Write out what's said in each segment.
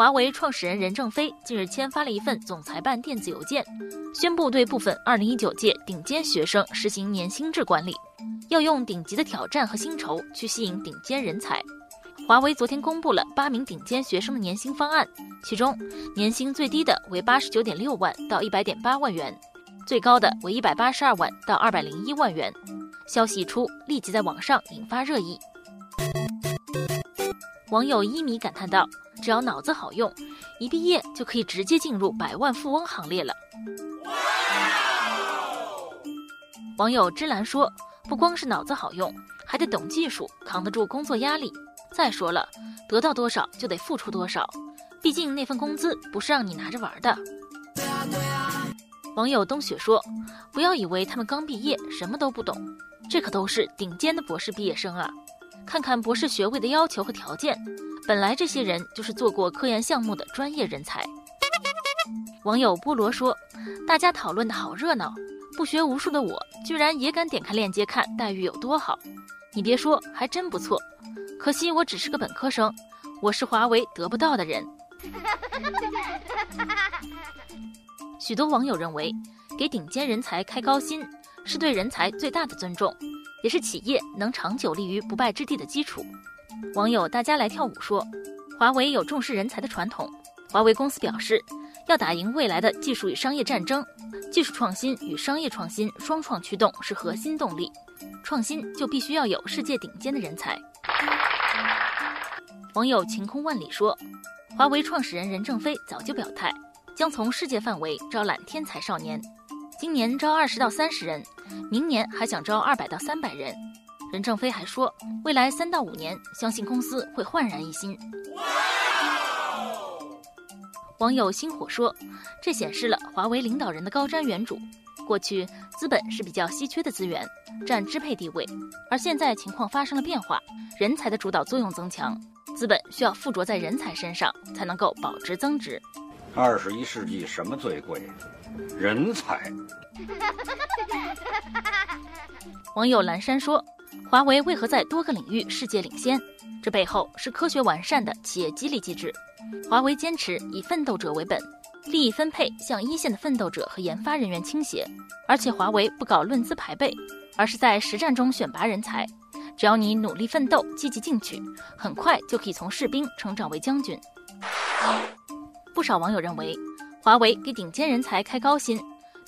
华为创始人任正非近日签发了一份总裁办电子邮件，宣布对部分2019届顶尖学生实行年薪制管理，要用顶级的挑战和薪酬去吸引顶尖人才。华为昨天公布了八名顶尖学生的年薪方案，其中年薪最低的为八十九点六万到一百点八万元，最高的为一百八十二万到二百零一万元。消息一出，立即在网上引发热议。网友一米感叹道：“只要脑子好用，一毕业就可以直接进入百万富翁行列了。”网友芝兰说：“不光是脑子好用，还得懂技术，扛得住工作压力。”再说了，得到多少就得付出多少，毕竟那份工资不是让你拿着玩的。网友冬雪说：“不要以为他们刚毕业什么都不懂，这可都是顶尖的博士毕业生啊！看看博士学位的要求和条件，本来这些人就是做过科研项目的专业人才。”网友菠萝说：“大家讨论的好热闹，不学无术的我居然也敢点开链接看待遇有多好。你别说，还真不错。”可惜我只是个本科生，我是华为得不到的人。许多网友认为，给顶尖人才开高薪是对人才最大的尊重，也是企业能长久立于不败之地的基础。网友大家来跳舞说，华为有重视人才的传统。华为公司表示，要打赢未来的技术与商业战争，技术创新与商业创新双创驱动是核心动力。创新就必须要有世界顶尖的人才。网友晴空万里说，华为创始人任正非早就表态，将从世界范围招揽天才少年，今年招二十到三十人，明年还想招二百到三百人。任正非还说，未来三到五年，相信公司会焕然一新。网友星火说，这显示了华为领导人的高瞻远瞩。过去资本是比较稀缺的资源，占支配地位，而现在情况发生了变化，人才的主导作用增强，资本需要附着在人才身上，才能够保值增值。二十一世纪什么最贵？人才。网友蓝山说，华为为何在多个领域世界领先？这背后是科学完善的企业激励机制，华为坚持以奋斗者为本。利益分配向一线的奋斗者和研发人员倾斜，而且华为不搞论资排辈，而是在实战中选拔人才。只要你努力奋斗、积极进取，很快就可以从士兵成长为将军。不少网友认为，华为给顶尖人才开高薪，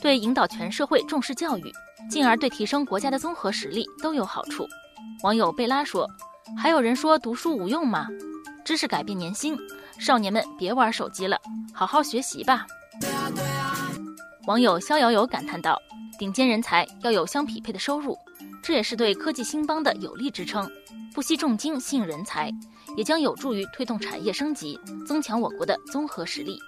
对引导全社会重视教育，进而对提升国家的综合实力都有好处。网友贝拉说：“还有人说读书无用吗？知识改变年薪。”少年们别玩手机了，好好学习吧。网友逍遥游感叹道：“顶尖人才要有相匹配的收入，这也是对科技兴邦的有力支撑。不惜重金吸引人才，也将有助于推动产业升级，增强我国的综合实力。”